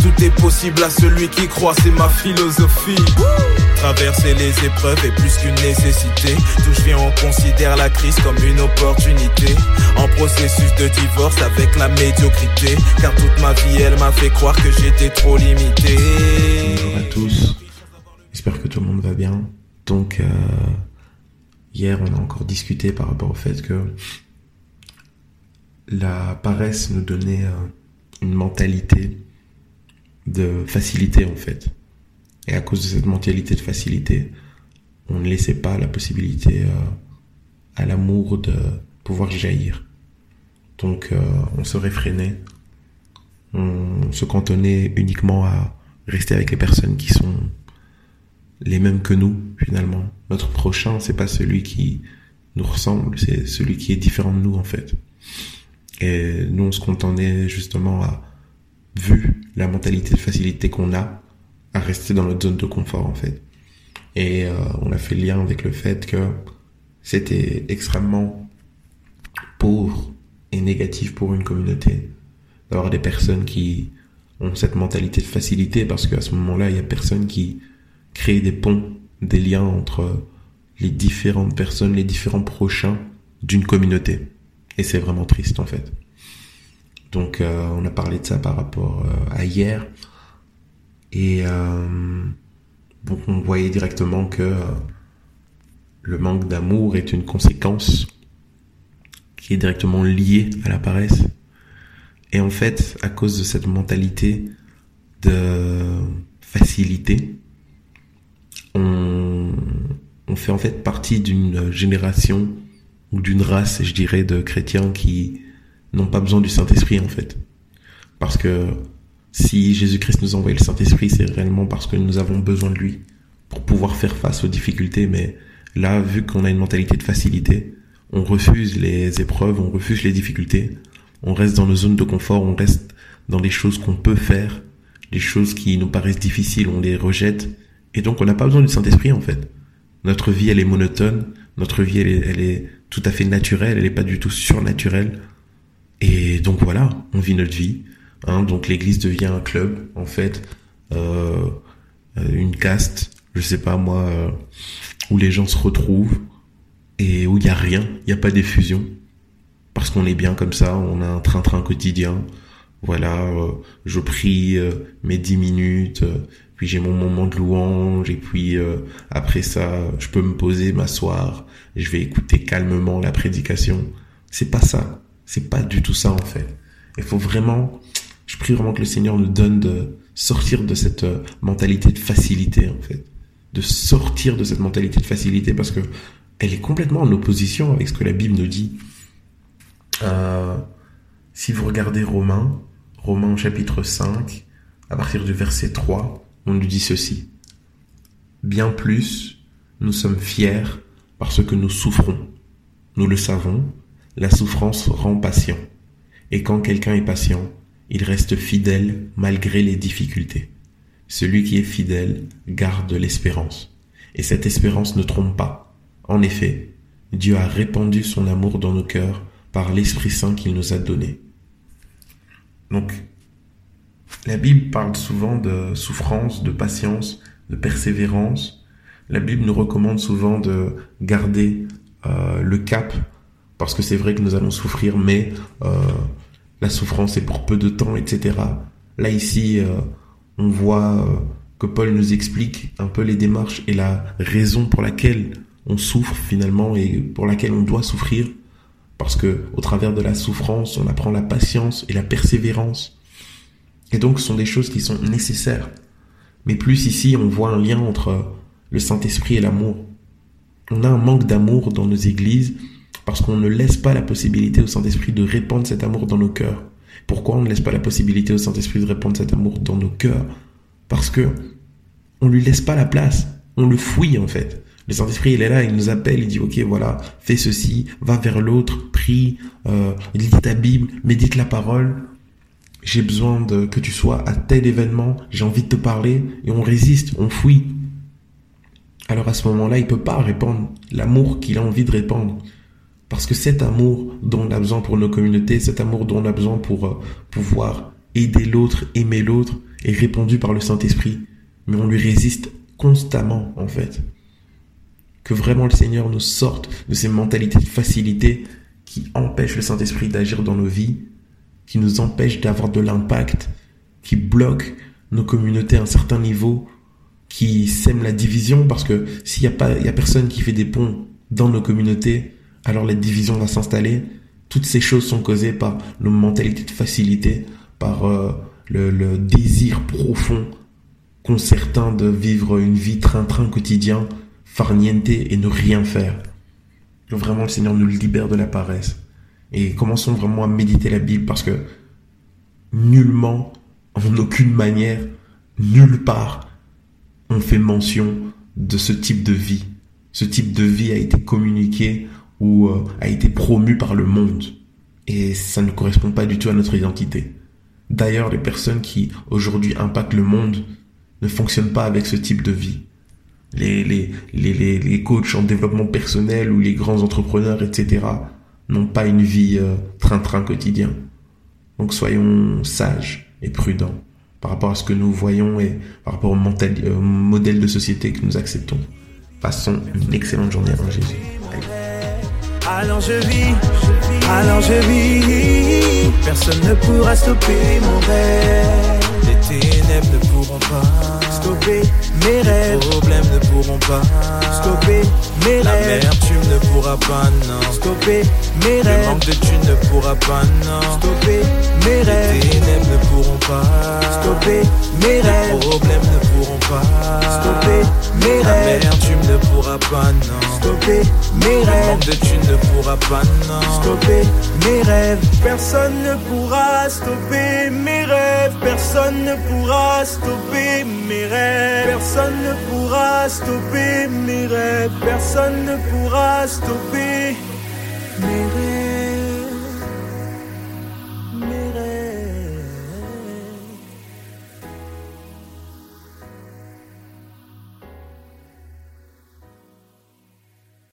tout est possible à celui qui croit, c'est ma philosophie. Traverser les épreuves est plus qu'une nécessité. D'où je viens, on considère la crise comme une opportunité. En processus de divorce avec la médiocrité. Car toute ma vie, elle m'a fait croire que j'étais trop limité. Bonjour à tous. J'espère que tout le monde va bien. Donc, euh, hier, on a encore discuté par rapport au fait que la paresse nous donnait euh, une mentalité de facilité en fait. Et à cause de cette mentalité de facilité, on ne laissait pas la possibilité euh, à l'amour de pouvoir jaillir. Donc euh, on se réfrénait, on se cantonnait uniquement à rester avec les personnes qui sont les mêmes que nous finalement. Notre prochain, c'est pas celui qui nous ressemble, c'est celui qui est différent de nous en fait. Et nous, on se contentait justement à, vu la mentalité de facilité qu'on a, à rester dans notre zone de confort en fait. Et euh, on a fait le lien avec le fait que c'était extrêmement pauvre et négatif pour une communauté d'avoir des personnes qui ont cette mentalité de facilité parce qu'à ce moment-là, il y a personne qui crée des ponts, des liens entre les différentes personnes, les différents prochains d'une communauté. Et c'est vraiment triste en fait. Donc euh, on a parlé de ça par rapport euh, à hier. Et euh, donc on voyait directement que le manque d'amour est une conséquence qui est directement liée à la paresse. Et en fait, à cause de cette mentalité de facilité, on, fait en fait partie d'une génération ou d'une race, je dirais, de chrétiens qui n'ont pas besoin du Saint-Esprit en fait. Parce que si Jésus-Christ nous a envoyé le Saint-Esprit, c'est réellement parce que nous avons besoin de lui pour pouvoir faire face aux difficultés. Mais là, vu qu'on a une mentalité de facilité, on refuse les épreuves, on refuse les difficultés, on reste dans nos zones de confort, on reste dans les choses qu'on peut faire, les choses qui nous paraissent difficiles, on les rejette. Et donc on n'a pas besoin du Saint-Esprit en fait. Notre vie, elle est monotone, notre vie, elle est, tout à fait naturelle, elle n'est pas du tout surnaturelle. Et donc voilà, on vit notre vie. Hein, donc l'église devient un club, en fait, euh, une caste, je sais pas moi, euh, où les gens se retrouvent et où il y a rien, il n'y a pas d'effusion, parce qu'on est bien comme ça, on a un train-train quotidien. Voilà, euh, je prie euh, mes dix minutes, euh, puis j'ai mon moment de louange, et puis après ça, je peux me poser, m'asseoir, je vais écouter calmement la prédication. C'est pas ça. C'est pas du tout ça en fait. Il faut vraiment, je prie vraiment que le Seigneur nous donne de sortir de cette euh, mentalité de facilité en fait, de sortir de cette mentalité de facilité parce que elle est complètement en opposition avec ce que la Bible nous dit. Euh, si vous regardez Romains, Romains chapitre 5, à partir du verset 3, on nous dit ceci. Bien plus, nous sommes fiers parce que nous souffrons. Nous le savons, la souffrance rend patient. Et quand quelqu'un est patient, il reste fidèle malgré les difficultés. Celui qui est fidèle garde l'espérance. Et cette espérance ne trompe pas. En effet, Dieu a répandu son amour dans nos cœurs par l'Esprit Saint qu'il nous a donné. Donc, la Bible parle souvent de souffrance, de patience, de persévérance. La Bible nous recommande souvent de garder euh, le cap parce que c'est vrai que nous allons souffrir, mais euh, la souffrance est pour peu de temps, etc. Là ici, euh, on voit que Paul nous explique un peu les démarches et la raison pour laquelle on souffre finalement et pour laquelle on doit souffrir, parce que au travers de la souffrance, on apprend la patience et la persévérance. Et donc, ce sont des choses qui sont nécessaires. Mais plus ici, on voit un lien entre le Saint-Esprit et l'amour. On a un manque d'amour dans nos églises parce qu'on ne laisse pas la possibilité au Saint-Esprit de répandre cet amour dans nos cœurs. Pourquoi on ne laisse pas la possibilité au Saint-Esprit de répandre cet amour dans nos cœurs? Parce que on lui laisse pas la place. On le fouille en fait. Le Saint-Esprit, il est là, il nous appelle, il dit, ok, voilà, fais ceci, va vers l'autre, prie, euh, ta Bible, médite la parole. J'ai besoin de que tu sois à tel événement, j'ai envie de te parler, et on résiste, on fouille. Alors à ce moment-là, il peut pas répandre l'amour qu'il a envie de répandre Parce que cet amour dont on a besoin pour nos communautés, cet amour dont on a besoin pour euh, pouvoir aider l'autre, aimer l'autre, est répandu par le Saint-Esprit. Mais on lui résiste constamment, en fait. Que vraiment le Seigneur nous sorte de ces mentalités de facilité qui empêchent le Saint-Esprit d'agir dans nos vies, qui nous empêchent d'avoir de l'impact, qui bloquent nos communautés à un certain niveau, qui sèment la division parce que s'il n'y a pas, il y a personne qui fait des ponts dans nos communautés, alors la division va s'installer. Toutes ces choses sont causées par nos mentalités de facilité, par euh, le, le, désir profond qu'ont certains de vivre une vie train-train quotidien, farniente et ne rien faire. Vraiment le Seigneur nous libère de la paresse. Et commençons vraiment à méditer la Bible parce que nullement, en aucune manière, nulle part, on fait mention de ce type de vie. Ce type de vie a été communiqué ou euh, a été promu par le monde. Et ça ne correspond pas du tout à notre identité. D'ailleurs, les personnes qui aujourd'hui impactent le monde ne fonctionnent pas avec ce type de vie. Les, les, les, les, coachs en développement personnel ou les grands entrepreneurs, etc., n'ont pas une vie euh, train-train quotidien. Donc soyons sages et prudents par rapport à ce que nous voyons et par rapport au, mental, euh, modèle de société que nous acceptons. Passons une excellente journée avant Jésus. Alors je vis, alors je vis, personne ne pourra stopper mon rêve. Les ténèbres ne pourront pas stopper mes rêves. Les problèmes ne pourront pas stopper mes La rêves. Pas, non. Stopper mes rêves. Le manque de tu ne pourras pas, non. Stopper mes rêves. Ténèbres ne pourront pas stopper mes rêves. Les problèmes ne pourront pas stopper mes rêves. La tu ne pourras pas, non. Stopper mes rêves. De tu ne pourras pas, non. Stopper mes rêves. Personne ne pourra stopper mes rêves. Personne ne pourra stopper mes rêves. Personne ne pourra stopper mes rêves. Personne ne pourra stopper.